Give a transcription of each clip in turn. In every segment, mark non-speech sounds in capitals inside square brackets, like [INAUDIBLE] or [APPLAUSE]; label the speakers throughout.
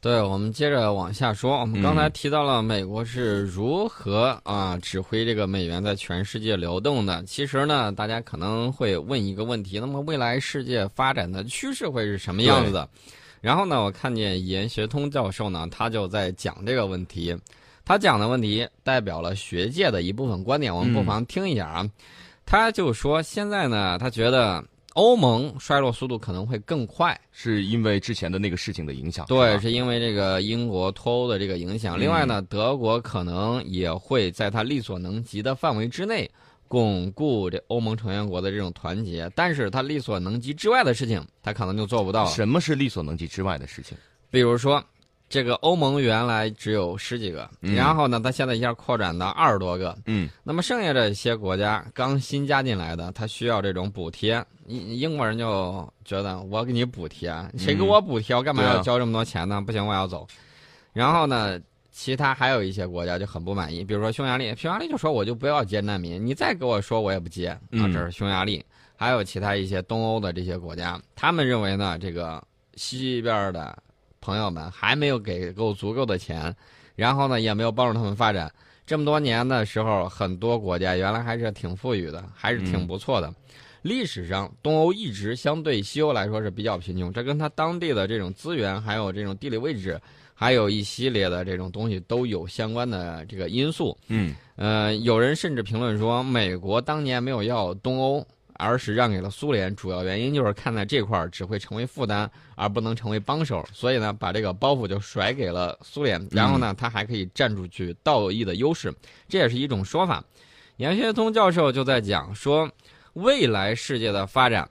Speaker 1: 对，我们接着往下说。我们刚才提到了美国是如何啊指挥这个美元在全世界流动的。其实呢，大家可能会问一个问题：那么未来世界发展的趋势会是什么样子的？然后呢，我看见严学通教授呢，他就在讲这个问题。他讲的问题代表了学界的一部分观点，我们不妨听一下啊。他就说，现在呢，他觉得。欧盟衰落速度可能会更快，
Speaker 2: 是因为之前的那个事情的影响。
Speaker 1: 对，是因为这个英国脱欧的这个影响。另外呢，德国可能也会在它力所能及的范围之内巩固这欧盟成员国的这种团结，但是它力所能及之外的事情，它可能就做不到。
Speaker 2: 什么是力所能及之外的事情？
Speaker 1: 比如说。这个欧盟原来只有十几个，然后呢，它现在一下扩展到二十多个。
Speaker 2: 嗯，
Speaker 1: 那么剩下这些国家刚新加进来的，它需要这种补贴。英英国人就觉得我给你补贴，谁给我补贴？我干嘛要交这么多钱呢？不行，我要走。然后呢，其他还有一些国家就很不满意，比如说匈牙利，匈牙利就说我就不要接难民，你再给我说我也不接。啊，这是匈牙利，还有其他一些东欧的这些国家，他们认为呢，这个西边的。朋友们还没有给够足够的钱，然后呢也没有帮助他们发展。这么多年的时候，很多国家原来还是挺富裕的，还是挺不错的。历史上，东欧一直相对西欧来说是比较贫穷，这跟他当地的这种资源，还有这种地理位置，还有一系列的这种东西都有相关的这个因素。
Speaker 2: 嗯，
Speaker 1: 呃，有人甚至评论说，美国当年没有要东欧。而是让给了苏联，主要原因就是看在这块儿只会成为负担，而不能成为帮手，所以呢，把这个包袱就甩给了苏联。然后呢，他还可以占出去道义的优势，这也是一种说法。严学通教授就在讲说，未来世界的发展，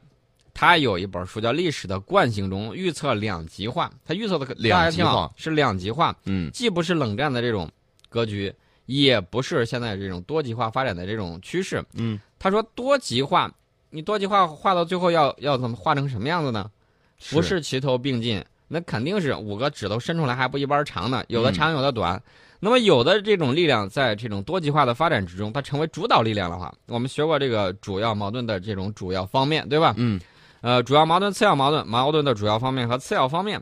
Speaker 1: 他有一本书叫《历史的惯性》中预测两极化，他预测的
Speaker 2: 两极化
Speaker 1: 是两极化，
Speaker 2: 嗯，
Speaker 1: 既不是冷战的这种格局，也不是现在这种多极化发展的这种趋势，
Speaker 2: 嗯，
Speaker 1: 他说多极化。你多极化画到最后要要怎么画成什么样子呢？不是齐头并进，那肯定是五个指头伸出来还不一般长呢，有的长有的短。那么有的这种力量在这种多极化的发展之中，它成为主导力量的话，我们学过这个主要矛盾的这种主要方面，对吧？
Speaker 2: 嗯。
Speaker 1: 呃，主要矛盾、次要矛盾、矛盾的主要方面和次要方面，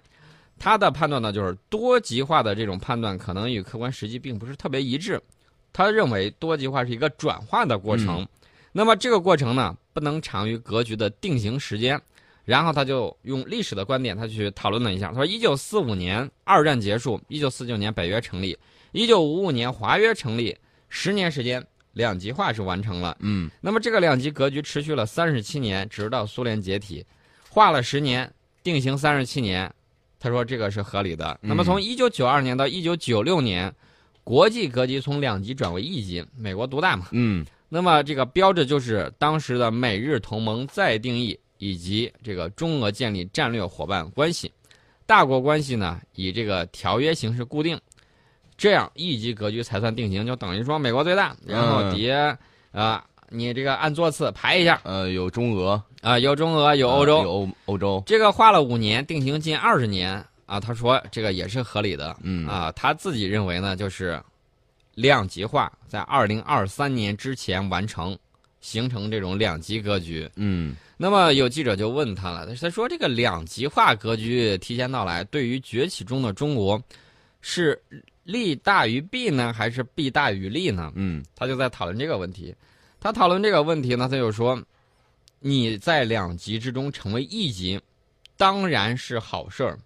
Speaker 1: 他的判断呢就是多极化的这种判断可能与客观实际并不是特别一致。他认为多极化是一个转化的过程。那么这个过程呢，不能长于格局的定型时间。然后他就用历史的观点，他去讨论了一下。他说，一九四五年二战结束，一九四九年北约成立，一九五五年华约成立，十年时间，两极化是完成了。
Speaker 2: 嗯，
Speaker 1: 那么这个两极格局持续了三十七年，直到苏联解体，化了十年，定型三十七年。他说这个是合理的。那么从一九九二年到一九九六年，国际格局从两极转为一极，美国独大嘛。
Speaker 2: 嗯。
Speaker 1: 那么这个标志就是当时的美日同盟再定义，以及这个中俄建立战略伙伴关系，大国关系呢以这个条约形式固定，这样一级格局才算定型，就等于说美国最大，然后底下啊你这个按座次排一下，
Speaker 2: 呃有中俄
Speaker 1: 啊有中俄有欧洲
Speaker 2: 有欧欧洲，
Speaker 1: 这个花了五年定型近二十年啊，他说这个也是合理的，
Speaker 2: 嗯。
Speaker 1: 啊他自己认为呢就是。两极化在二零二三年之前完成，形成这种两极格局。
Speaker 2: 嗯，
Speaker 1: 那么有记者就问他了，他说：“这个两极化格局提前到来，对于崛起中的中国，是利大于弊呢，还是弊大于利呢？”
Speaker 2: 嗯，
Speaker 1: 他就在讨论这个问题。他讨论这个问题呢，他就说：“你在两极之中成为一极，当然是好事儿，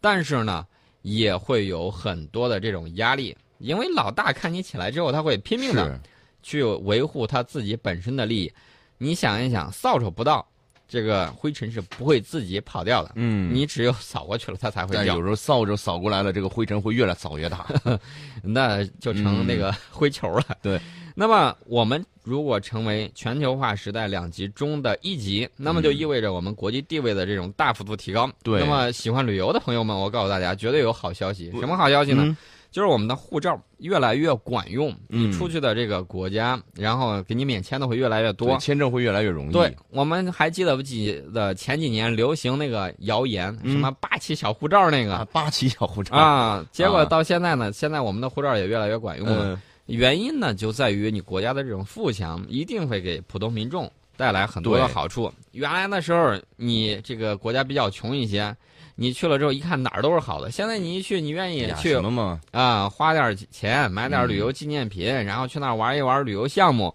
Speaker 1: 但是呢，也会有很多的这种压力。”因为老大看你起来之后，他会拼命的去维护他自己本身的利益。你想一想，扫帚不到，这个灰尘是不会自己跑掉的。
Speaker 2: 嗯，
Speaker 1: 你只有扫过去了，它才会掉。
Speaker 2: 有时候扫帚扫过来了，这个灰尘会越来扫越大，[LAUGHS]
Speaker 1: 那就成那个灰球了。[LAUGHS]
Speaker 2: 对。
Speaker 1: 那么我们如果成为全球化时代两极中的一极，那么就意味着我们国际地位的这种大幅度提高。
Speaker 2: 对。
Speaker 1: 那么喜欢旅游的朋友们，我告诉大家，绝对有好消息。什么好消息呢？就是我们的护照越来越管用，你出去的这个国家，然后给你免签的会越来越多，
Speaker 2: 签证会越来越容易。
Speaker 1: 对，我们还记得不记得前几年流行那个谣言，什么八旗小护照那个
Speaker 2: 八旗小护照
Speaker 1: 啊？结果到现在呢，现在我们的护照也越来越管用了。原因呢，就在于你国家的这种富强，一定会给普通民众带来很多的好处。原来的时候，你这个国家比较穷一些。你去了之后一看哪儿都是好的。现在你一去，你愿意去
Speaker 2: 什么嘛？
Speaker 1: 啊，花点钱买点旅游纪念品，然后去那儿玩一玩旅游项目，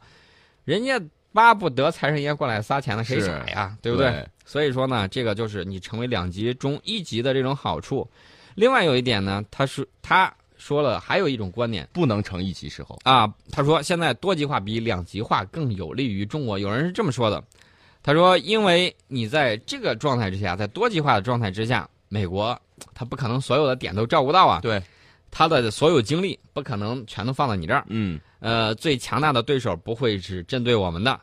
Speaker 1: 人家巴不得财神爷过来撒钱呢，谁傻呀？对不对？所以说呢，这个就是你成为两极中一级的这种好处。另外有一点呢，他是他说了还有一种观点，
Speaker 2: 不能成一级时候
Speaker 1: 啊。他说现在多极化比两极化更有利于中国，有人是这么说的。他说，因为你在这个状态之下，在多极化的状态之下，美国他不可能所有的点都照顾到啊。
Speaker 2: 对，
Speaker 1: 他的所有精力不可能全都放到你这儿。
Speaker 2: 嗯。
Speaker 1: 呃，最强大的对手不会是针对我们的，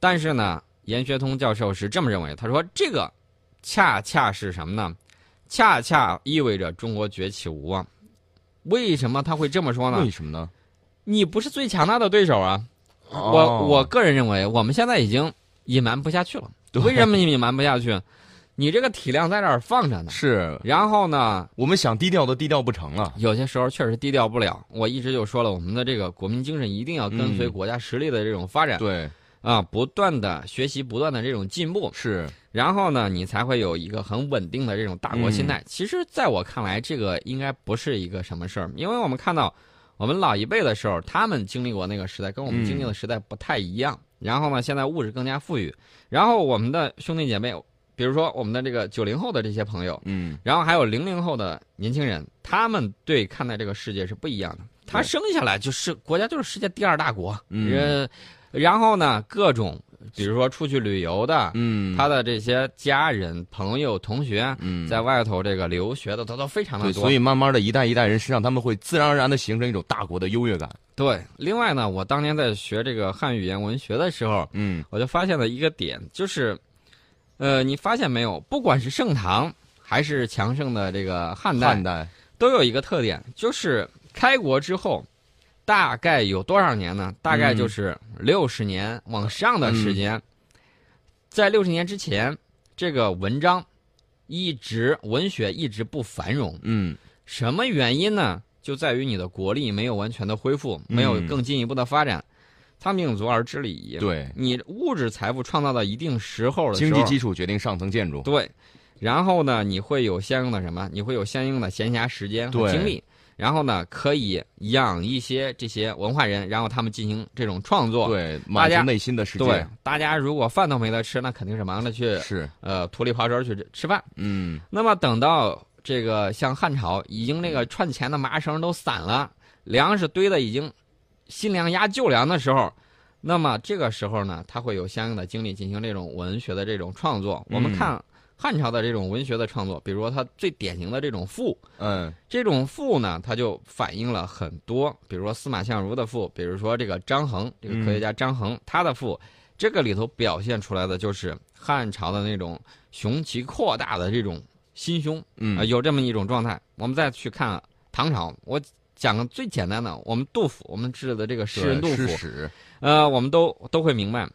Speaker 1: 但是呢，严学通教授是这么认为。他说，这个恰恰是什么呢？恰恰意味着中国崛起无望。为什么他会这么说呢？
Speaker 2: 为什么呢？
Speaker 1: 你不是最强大的对手啊！我我个人认为，我们现在已经。隐瞒不下去了，为什么你隐瞒不下去？你这个体量在这儿放着呢。
Speaker 2: 是，
Speaker 1: 然后呢？
Speaker 2: 我们想低调都低调不成了。
Speaker 1: 有些时候确实低调不了。我一直就说了，我们的这个国民精神一定要跟随国家实力的这种发展。
Speaker 2: 对，
Speaker 1: 啊，不断的学习，不断的这种进步。
Speaker 2: 是，
Speaker 1: 然后呢，你才会有一个很稳定的这种大国心态。其实，在我看来，这个应该不是一个什么事儿，因为我们看到我们老一辈的时候，他们经历过那个时代，跟我们经历的时代不太一样。然后呢，现在物质更加富裕，然后我们的兄弟姐妹，比如说我们的这个九零后的这些朋友，
Speaker 2: 嗯，
Speaker 1: 然后还有零零后的年轻人，他们对看待这个世界是不一样的。他生下来就是国家就是世界第二大国，
Speaker 2: 嗯，
Speaker 1: 然后呢，各种。比如说出去旅游的，
Speaker 2: 嗯，
Speaker 1: 他的这些家人、朋友、同学，
Speaker 2: 嗯，
Speaker 1: 在外头这个留学的，他都非常的多。
Speaker 2: 所以慢慢的一代一代人身上，他们会自然而然的形成一种大国的优越感。
Speaker 1: 对，另外呢，我当年在学这个汉语言文学的时候，
Speaker 2: 嗯，
Speaker 1: 我就发现了一个点，就是，呃，你发现没有？不管是盛唐还是强盛的这个汉代，
Speaker 2: 汉代
Speaker 1: 都有一个特点，就是开国之后。大概有多少年呢？大概就是六十年往上的时间。在六十年之前，这个文章一直文学一直不繁荣。
Speaker 2: 嗯，
Speaker 1: 什么原因呢？就在于你的国力没有完全的恢复，没有更进一步的发展。他命足而知礼仪。
Speaker 2: 对，
Speaker 1: 你物质财富创造到一定时候的
Speaker 2: 时候，经济基础决定上层建筑。
Speaker 1: 对，然后呢，你会有相应的什么？你会有相应的闲暇时间和精力。然后呢，可以养一些这些文化人，然后他们进行这种创作，
Speaker 2: 对，满足内心的世界。
Speaker 1: 对，大家如果饭都没得吃，那肯定是忙着去
Speaker 2: 是
Speaker 1: 呃土里刨食去吃饭。
Speaker 2: 嗯，
Speaker 1: 那么等到这个像汉朝，已经那个串钱的麻绳都散了，粮食堆的已经新粮压旧粮的时候，那么这个时候呢，他会有相应的精力进行这种文学的这种创作。我们看。汉朝的这种文学的创作，比如说他最典型的这种赋，
Speaker 2: 嗯，
Speaker 1: 这种赋呢，它就反映了很多，比如说司马相如的赋，比如说这个张衡，这个科学家张衡他的赋，这个里头表现出来的就是汉朝的那种雄奇阔大的这种心胸，
Speaker 2: 嗯，
Speaker 1: 有这么一种状态。我们再去看唐朝，我讲个最简单的，我们杜甫，我们知的这个诗人杜甫，呃，我们都都会明白，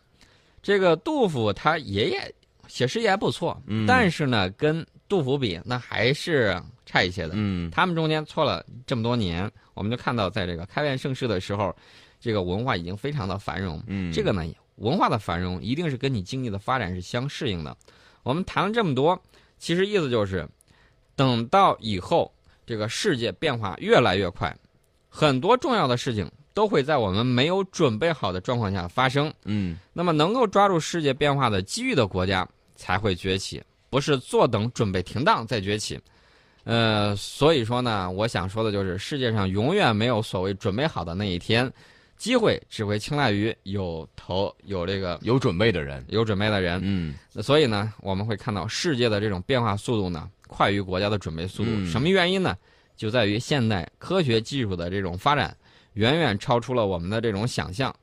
Speaker 1: 这个杜甫他爷爷。写诗也还不错，但是呢，跟杜甫比，那还是差一些的。
Speaker 2: 嗯，
Speaker 1: 他们中间错了这么多年，我们就看到，在这个开元盛世的时候，这个文化已经非常的繁荣。
Speaker 2: 嗯，
Speaker 1: 这个呢，文化的繁荣一定是跟你经济的发展是相适应的。我们谈了这么多，其实意思就是，等到以后这个世界变化越来越快，很多重要的事情。都会在我们没有准备好的状况下发生。
Speaker 2: 嗯，
Speaker 1: 那么能够抓住世界变化的机遇的国家才会崛起，不是坐等准备停当再崛起。呃，所以说呢，我想说的就是，世界上永远没有所谓准备好的那一天，机会只会青睐于有头有这个
Speaker 2: 有准备的人，
Speaker 1: 有准备的人。
Speaker 2: 嗯，
Speaker 1: 所以呢，我们会看到世界的这种变化速度呢，快于国家的准备速度。什么原因呢？就在于现代科学技术的这种发展。远远超出了我们的这种想象，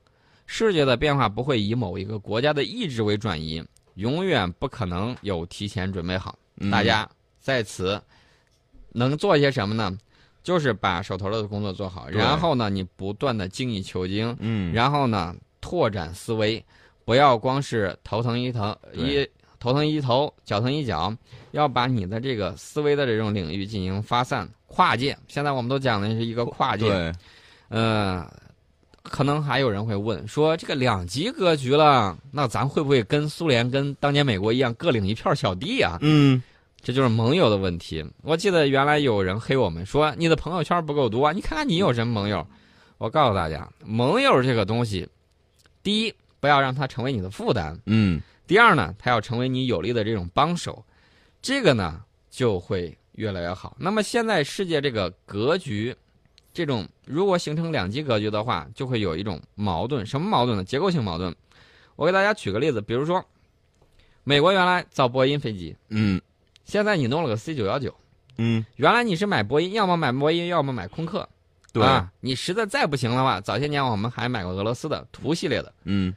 Speaker 1: 世界的变化不会以某一个国家的意志为转移，永远不可能有提前准备好。大家在此能做些什么呢？就是把手头的工作做好，然后呢，你不断的精益求精，
Speaker 2: 嗯，
Speaker 1: 然后呢，拓展思维，不要光是头疼一疼一头疼一头，脚疼一脚，要把你的这个思维的这种领域进行发散跨界。现在我们都讲的是一个跨界。
Speaker 2: 对。
Speaker 1: 呃，可能还有人会问说，这个两极格局了，那咱会不会跟苏联、跟当年美国一样，各领一片小地啊？
Speaker 2: 嗯，
Speaker 1: 这就是盟友的问题。我记得原来有人黑我们说你的朋友圈不够多，你看看你有什么盟友。我告诉大家，盟友这个东西，第一不要让它成为你的负担，
Speaker 2: 嗯，
Speaker 1: 第二呢，他要成为你有力的这种帮手，这个呢就会越来越好。那么现在世界这个格局，这种如果形成两极格局的话，就会有一种矛盾，什么矛盾呢？结构性矛盾。我给大家举个例子，比如说，美国原来造波音飞机，
Speaker 2: 嗯，
Speaker 1: 现在你弄了个 C 九幺九，
Speaker 2: 嗯，
Speaker 1: 原来你是买波音，要么买波音，要么买空客，
Speaker 2: 对，
Speaker 1: 啊，你实在再不行的话，早些年我们还买过俄罗斯的图系列的。
Speaker 2: 嗯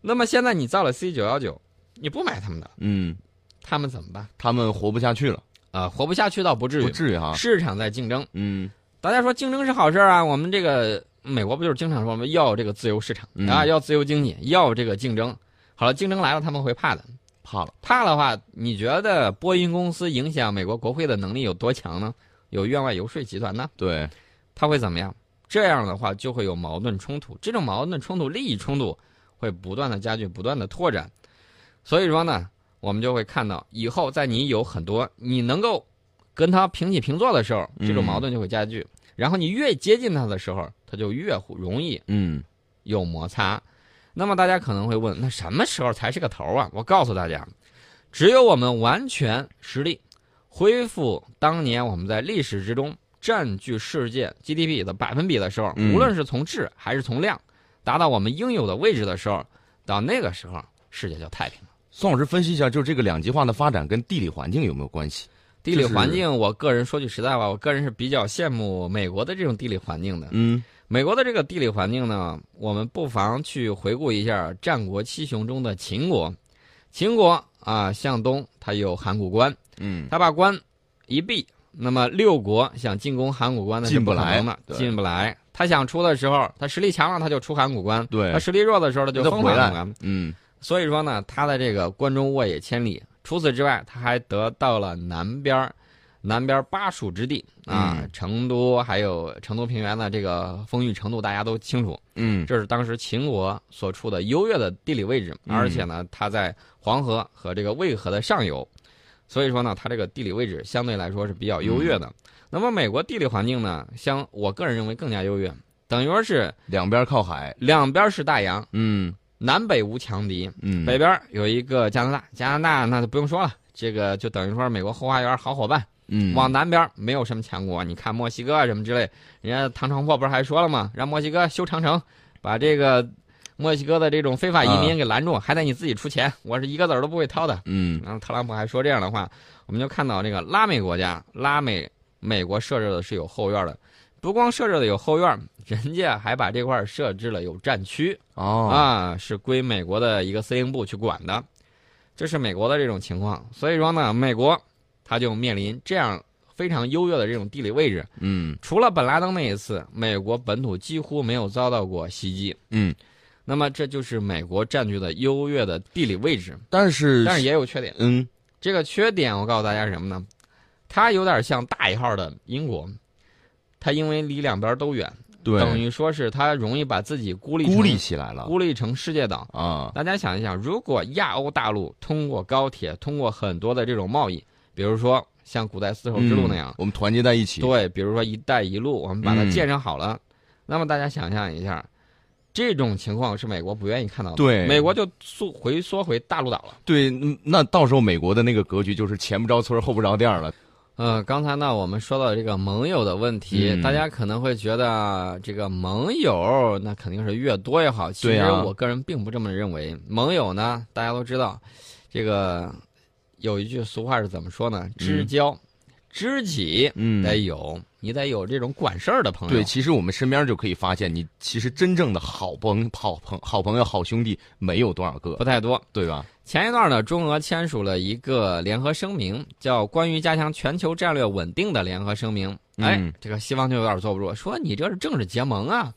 Speaker 1: 那么现在你造了 C 九幺九，你不买他们的，
Speaker 2: 嗯，
Speaker 1: 他们怎么办？
Speaker 2: 他们活不下去了，
Speaker 1: 啊，活不下去倒不至于，
Speaker 2: 不至于哈，
Speaker 1: 市场在竞争。
Speaker 2: 嗯
Speaker 1: 大家说竞争是好事啊，我们这个美国不就是经常说我们要这个自由市场、
Speaker 2: 嗯
Speaker 1: 啊，要自由经济，要这个竞争。好了，竞争来了他们会怕的，
Speaker 2: 怕了，
Speaker 1: 怕的话，你觉得波音公司影响美国国会的能力有多强呢？有院外游说集团呢，
Speaker 2: 对，
Speaker 1: 他会怎么样？这样的话就会有矛盾冲突，这种矛盾冲突、利益冲突会不断的加剧、不断的拓展。所以说呢，我们就会看到以后在你有很多你能够跟他平起平坐的时候，这种
Speaker 2: 嗯
Speaker 1: 矛盾就会加剧。然后你越接近他的时候，他就越容易
Speaker 2: 嗯
Speaker 1: 有摩擦。那么大家可能会问，那什么时候才是个头啊？我告诉大家，只有我们完全实力恢复当年我们在历史之中占据世界 GDP 的百分比的时候，
Speaker 2: 嗯
Speaker 1: 无论是从质还是从量，达到我们应有的位置的时候，到那个时候，世界就太平了。
Speaker 2: 宋老师分析一下，就是这个两极化的发展跟地理环境有没有关系？
Speaker 1: 地理环境，我个人说句实在话，我个人是比较羡慕美国的这种地理环境的。
Speaker 2: 嗯
Speaker 1: 美国的这个地理环境呢，我们不妨去回顾一下战国七雄中的秦国。秦国啊，向东它有函谷关，
Speaker 2: 嗯
Speaker 1: 它把关一闭，那么六国想进攻函谷关呢是
Speaker 2: 进不
Speaker 1: 不可能的
Speaker 2: 来，嘛
Speaker 1: 进不来。他想出的时候，他实力强了，他就出函谷关；
Speaker 2: 对
Speaker 1: 他实力弱的时候，他就
Speaker 2: 再回来
Speaker 1: 封函谷关。
Speaker 2: 嗯
Speaker 1: 所以说呢，他的这个关中沃野千里。除此之外，他还得到了南边儿南边巴蜀之地啊，
Speaker 2: 嗯
Speaker 1: 成都还有成都平原的这个丰裕程度，大家都清楚。
Speaker 2: 嗯
Speaker 1: 这是当时秦国所处的优越的地理位置，
Speaker 2: 嗯
Speaker 1: 而且呢，它在黄河和这个渭河的上游，所以说呢，它这个地理位置相对来说是比较优越
Speaker 2: 嗯
Speaker 1: 的。那么美国地理环境呢，相我个人认为更加优越，等于说是
Speaker 2: 两边靠海，
Speaker 1: 两边是大洋，
Speaker 2: 嗯
Speaker 1: 南北无强敌。
Speaker 2: 嗯，
Speaker 1: 北边有一个加拿大，加拿大那就不用说了，这个就等于说美国后花园好伙伴。
Speaker 2: 嗯
Speaker 1: 往南边没有什么强国，你看墨西哥啊什么之类，人家唐长破不是还说了吗？让墨西哥修长城，把这个墨西哥的这种非法移民给拦住，还得你自己出钱，我是一个子儿都不会掏的。
Speaker 2: 嗯
Speaker 1: 然后特朗普还说这样的话，我们就看到这个拉美国家，拉美美国设置的是有后院的，不光设置的有后院，人家还把这块儿设置了有战区。
Speaker 2: 哦
Speaker 1: 啊，是归美国的一个司令部去管的，这是美国的这种情况。所以说呢，美国它就面临这样非常优越的这种地理位置。
Speaker 2: 嗯
Speaker 1: 除了本拉登那一次，美国本土几乎没有遭到过袭击。
Speaker 2: 嗯，
Speaker 1: 那么这就是美国占据的优越的地理位置，
Speaker 2: 但是
Speaker 1: 但是也有缺点。
Speaker 2: 嗯
Speaker 1: 这个缺点我告诉大家是什么呢？它有点像大一号的英国，它因为离两边都远，
Speaker 2: 对
Speaker 1: 等于说是它容易把自己孤立
Speaker 2: 孤立起来了
Speaker 1: 孤立成世界岛。
Speaker 2: 啊
Speaker 1: 大家想一想，如果亚欧大陆通过高铁，通过很多的这种贸易，比如说像古代丝绸之路那样
Speaker 2: 嗯，我们团结在一起，
Speaker 1: 对，比如说“一带一路”，我们把它
Speaker 2: 嗯
Speaker 1: 建设好了，那么大家想象一下，这种情况是美国不愿意看到的。
Speaker 2: 对
Speaker 1: 美国就缩回缩回大陆岛了。
Speaker 2: 对，嗯那到时候美国的那个格局就是前不着村后不着店了。
Speaker 1: 呃，刚才呢，我们说到这个盟友的问题，
Speaker 2: 嗯
Speaker 1: 大家可能会觉得这个盟友那肯定是越多越好。其实我个人并不这么认为。盟友呢，大家都知道，这个有一句俗话是怎么说呢？知交、知己
Speaker 2: 嗯
Speaker 1: 得有，你得有这种管事儿的朋友。
Speaker 2: 对，其实我们身边就可以发现，你其实真正的好朋好朋好朋友好兄弟没有多少个
Speaker 1: 不，太多。
Speaker 2: 对吧？
Speaker 1: 前一段呢，中俄签署了一个联合声明，叫《关于加强全球战略稳定的联合声明》。哎
Speaker 2: 嗯，
Speaker 1: 这个西方就有点坐不住，说你这是政治结盟啊。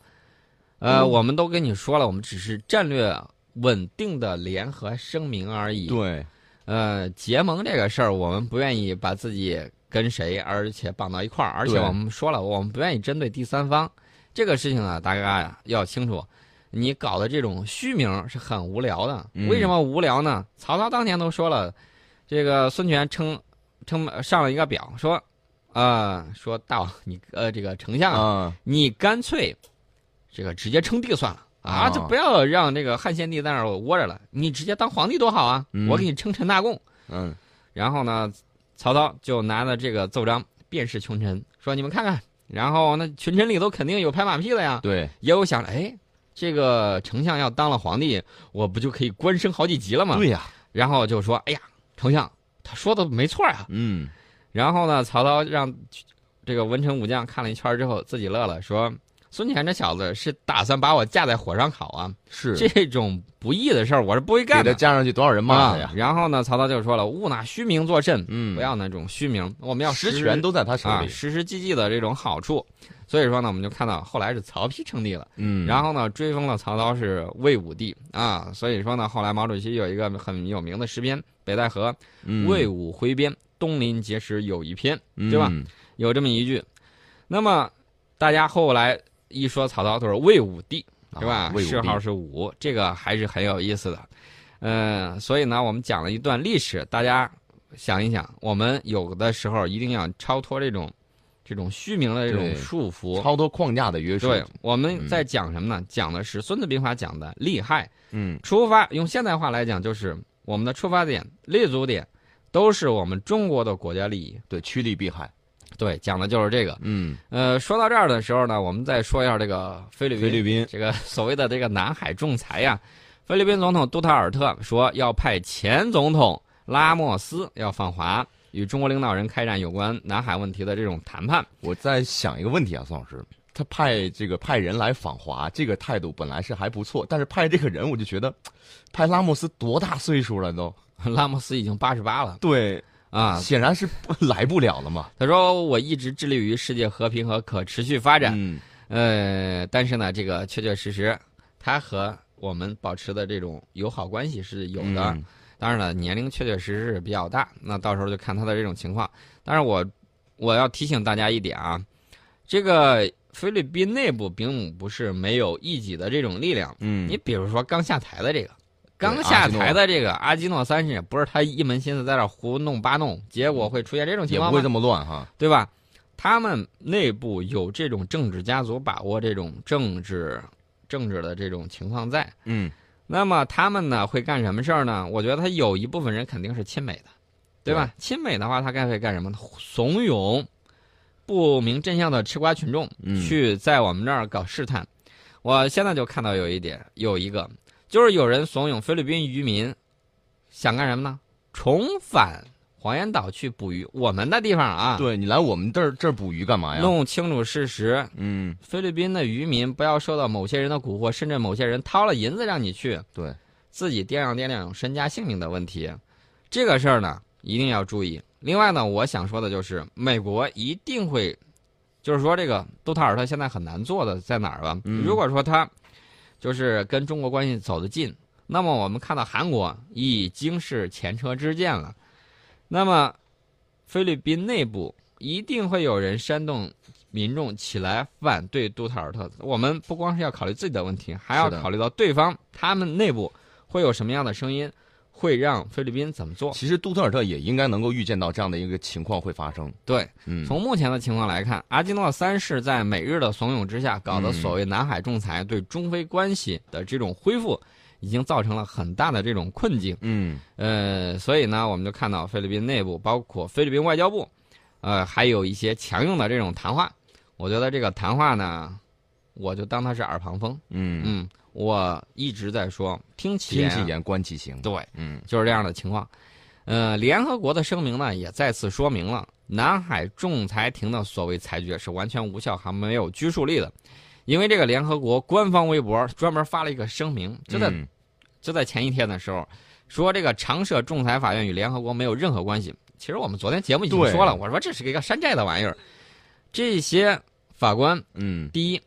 Speaker 1: 呃，
Speaker 2: 嗯
Speaker 1: 我们都跟你说了，我们只是战略稳定的联合声明而已。
Speaker 2: 对，
Speaker 1: 呃，结盟这个事儿，我们不愿意把自己跟谁，而且绑到一块儿，而且我们说了，我们不愿意针对第三方。这个事情啊，大家呀要清楚，你搞的这种虚名是很无聊的。
Speaker 2: 嗯
Speaker 1: 为什么无聊呢？曹操当年都说了，这个孙权称称上了一个表，说，呃，说大王你呃这个丞相啊，
Speaker 2: 啊，
Speaker 1: 你干脆这个直接称帝算了啊，
Speaker 2: 啊
Speaker 1: 就不要让这个汉献帝在那儿窝着了，你直接当皇帝多好啊，
Speaker 2: 嗯
Speaker 1: 我给你称臣纳贡。
Speaker 2: 嗯
Speaker 1: 然后呢，曹操就拿着这个奏章便是群臣，说你们看看。然后那群臣里头肯定有拍马屁的呀，
Speaker 2: 对，
Speaker 1: 也有想着，哎，这个丞相要当了皇帝，我不就可以官升好几级了吗？
Speaker 2: 对呀，
Speaker 1: 然后就说，哎呀，丞相他说的没错啊。
Speaker 2: 嗯
Speaker 1: 然后呢，曹操让这个文臣武将看了一圈之后，自己乐了，说：“孙权这小子是打算把我架在火上烤啊！
Speaker 2: 是
Speaker 1: 这种不义的事儿，我是不会
Speaker 2: 给他
Speaker 1: 干的。”
Speaker 2: 加上去多少人骂他呀
Speaker 1: 啊？？然后呢，曹操就说了：“勿拿虚名作甚，
Speaker 2: 嗯，
Speaker 1: 不要那种虚名，我们要实
Speaker 2: 实权都在他手
Speaker 1: 啊，
Speaker 2: 里。
Speaker 1: 实实际际的这种好处。”所以说呢，我们就看到后来是曹丕称帝了，
Speaker 2: 嗯，
Speaker 1: 然后呢，追封了曹操是魏武帝啊。所以说呢，后来毛主席有一个很有名的诗篇《北戴河
Speaker 2: 嗯
Speaker 1: 魏武挥鞭，东临碣石有一篇》，对吧？
Speaker 2: 嗯
Speaker 1: 有这么一句。那么大家后来一说曹操都是魏武帝，是吧？谥号是武，这个还是很有意思的。嗯、所以呢，我们讲了一段历史，大家想一想，我们有的时候一定要超脱这种这种虚名的这种束缚。
Speaker 2: 超脱框架的约束。
Speaker 1: 对，我们
Speaker 2: 嗯
Speaker 1: 在讲什么呢？讲的是《孙子兵法》讲的利害。
Speaker 2: 嗯
Speaker 1: 出发用现代话来讲，就是我们的出发点、立足点，都是我们中国的国家利益。
Speaker 2: 对，趋利避害。
Speaker 1: 对，讲的就是这个。
Speaker 2: 嗯，
Speaker 1: 呃，说到这儿的时候呢，我们再说一下这个菲律宾，
Speaker 2: 菲律宾
Speaker 1: 这个 [LAUGHS] 所谓的这个南海仲裁呀、菲律宾总统杜特尔特说要派前总统拉莫斯要访华，与中国领导人开展有关南海问题的这种谈判。
Speaker 2: 我在想一个问题啊，宋老师，他派这个派人来访华，这个态度本来是还不错，但是派这个人，我就觉得，派拉莫斯多大岁数了都？[LAUGHS]
Speaker 1: 拉莫斯已经八十八了
Speaker 2: 对，
Speaker 1: 啊，
Speaker 2: 显然是不来不了了嘛。
Speaker 1: 他说我一直致力于世界和平和可持续发展。
Speaker 2: 嗯，
Speaker 1: 呃，但是呢，这个确确实实，他和我们保持的这种友好关系是有的。
Speaker 2: 嗯
Speaker 1: 当然了，年龄确确实实是比较大，那到时候就看他的这种情况。但是我我要提醒大家一点啊，这个菲律宾内部并不是没有异己的这种力量。
Speaker 2: 嗯，
Speaker 1: 你比如说刚下台的这个，刚下台的这个阿基诺三世，不是他一门心思在这儿胡弄八弄，结果会出现这种情况吗？
Speaker 2: 也不会这么乱哈。
Speaker 1: 对吧？他们内部有这种政治家族把握这种政治政治的这种情况在。
Speaker 2: 嗯，
Speaker 1: 那么他们呢会干什么事儿呢？我觉得他有一部分人肯定是亲美的，对吧？亲美的话，他该会干什么呢？怂恿不明真相的吃瓜群众
Speaker 2: 嗯
Speaker 1: 去在我们这儿搞试探。我现在就看到有一点，有一个就是有人怂恿菲律宾渔民想干什么呢？重返黄岩岛去捕鱼，我们的地方啊。
Speaker 2: 对你来我们这儿这儿捕鱼干嘛呀？
Speaker 1: 弄清楚事实，
Speaker 2: 嗯，
Speaker 1: 菲律宾的渔民不要受到某些人的蛊惑，甚至某些人掏了银子让你去，
Speaker 2: 对，
Speaker 1: 自己掂量掂量身家性命的问题，这个事儿呢一定要注意。另外呢，我想说的就是，美国一定会，就是说这个杜特尔特现在很难做的在哪儿吧？
Speaker 2: 嗯
Speaker 1: 如果说他就是跟中国关系走得近，那么我们看到韩国已经是前车之鉴了，那么菲律宾内部一定会有人煽动民众起来反对杜特尔特。我们不光是要考虑自己的问题，还要考虑到对方他们内部会有什么样的声音，会让菲律宾怎么做。
Speaker 2: 其实杜特尔特也应该能够预见到这样的一个情况会发生。
Speaker 1: 对，
Speaker 2: 嗯，
Speaker 1: 从目前的情况来看，阿基诺三世在美日的怂恿之下，搞的所谓南海仲裁，对中非关系的这种恢复，已经造成了很大的这种困境。
Speaker 2: 嗯
Speaker 1: 呃，所以呢，我们就看到菲律宾内部，包括菲律宾外交部，呃，还有一些强硬的这种谈话。我觉得这个谈话呢，我就当它是耳旁风。
Speaker 2: 嗯，
Speaker 1: 嗯，我一直在说，听其言，
Speaker 2: 听其言，观其行。
Speaker 1: 对，
Speaker 2: 嗯
Speaker 1: 就是这样的情况。呃，联合国的声明呢，也再次说明了南海仲裁庭的所谓裁决是完全无效，还没有拘束力的。因为这个联合国官方微博专门发了一个声明，就在、
Speaker 2: 嗯
Speaker 1: 就在前一天的时候，说这个常设仲裁法院与联合国没有任何关系。其实我们昨天节目已经说了，我说这是一个山寨的玩意儿。这些法官
Speaker 2: 嗯，
Speaker 1: 第一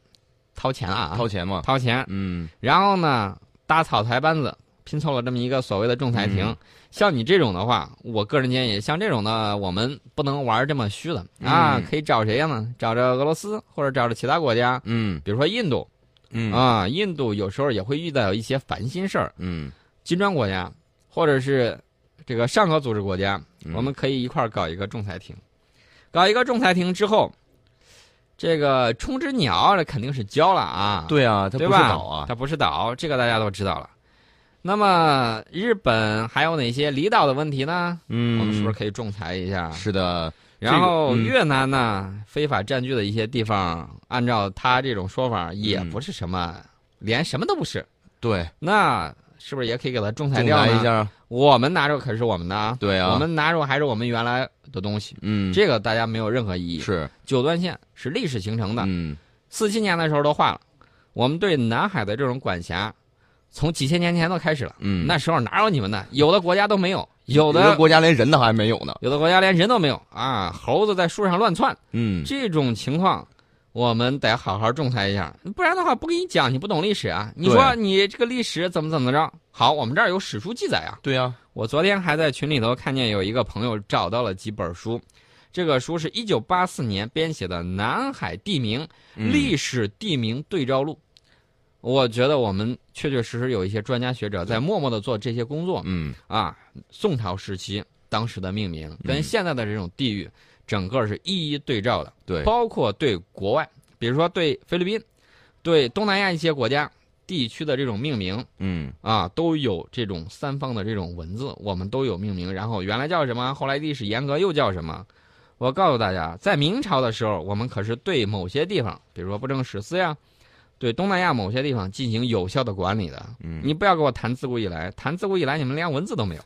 Speaker 1: 掏钱啊，
Speaker 2: 掏钱嘛。
Speaker 1: 掏钱，
Speaker 2: 嗯
Speaker 1: 然后呢搭草台班子，拼凑了这么一个所谓的仲裁庭。
Speaker 2: 嗯
Speaker 1: 像你这种的话，我个人建议，像这种的，我们不能玩这么虚的啊，
Speaker 2: 嗯
Speaker 1: 可以找谁呀呢？找着俄罗斯或者找着其他国家，
Speaker 2: 嗯
Speaker 1: 比如说印度
Speaker 2: 嗯
Speaker 1: 啊，印度有时候也会遇到一些烦心事儿，
Speaker 2: 嗯
Speaker 1: 金砖国家或者是这个上合组织国家，
Speaker 2: 嗯
Speaker 1: 我们可以一块儿搞一个仲裁庭，搞一个仲裁庭之后，这个冲之鸟这肯定是交了啊，
Speaker 2: 对啊，它不是
Speaker 1: 对吧？
Speaker 2: 岛啊，
Speaker 1: 它不是岛，这个大家都知道了。那么日本还有哪些离岛的问题呢？
Speaker 2: 嗯，
Speaker 1: 我们是不是可以仲裁一下？
Speaker 2: 是的？
Speaker 1: 然后
Speaker 2: 这个嗯。
Speaker 1: 越南呢，非法占据的一些地方，按照他这种说法，也
Speaker 2: 嗯
Speaker 1: 不是什么，连什么都不是。
Speaker 2: 对，
Speaker 1: 那是不是也可以给他仲裁掉
Speaker 2: 一下，
Speaker 1: 我们拿着可是我们的啊，
Speaker 2: 对啊，
Speaker 1: 我们拿着还是我们原来的东西，
Speaker 2: 嗯，
Speaker 1: 这个大家没有任何异议。
Speaker 2: 是。
Speaker 1: 九段线是历史形成的，
Speaker 2: 嗯。
Speaker 1: 四七年的时候都画了，我们对南海的这种管辖，从几千年前都开始了。
Speaker 2: 嗯，
Speaker 1: 那时候哪有你们的？有的国家都没有，有
Speaker 2: 有
Speaker 1: 的
Speaker 2: 国家连人都还没有呢，
Speaker 1: 有的国家连人都没有啊，猴子在树上乱窜。
Speaker 2: 嗯，
Speaker 1: 这种情况，我们得好好仲裁一下，不然的话不跟你讲，你不懂历史啊。你说你这个历史怎么怎么着？好，我们这儿有史书记载啊。
Speaker 2: 对呀，
Speaker 1: 我昨天还在群里头看见有一个朋友找到了几本书，这个书是一九八四年编写的《南海地名
Speaker 2: 嗯
Speaker 1: 历史地名对照录》。我觉得我们确确实实有一些专家学者在默默的做这些工作
Speaker 2: 嗯
Speaker 1: 啊。宋朝时期当时的命名跟现在的这种地域，整个是一一对照的。
Speaker 2: 对，
Speaker 1: 包括对国外，比如说对菲律宾、对东南亚一些国家地区的这种命名
Speaker 2: 嗯
Speaker 1: 啊，都有这种三方的这种文字，我们都有命名。然后原来叫什么，后来历史沿革又叫什么。我告诉大家，在明朝的时候，我们可是对某些地方，比如说布政使司呀，对东南亚某些地方进行有效的管理的。
Speaker 2: 嗯，
Speaker 1: 你不要给我谈自古以来，谈自古以来，你们连文字都没有。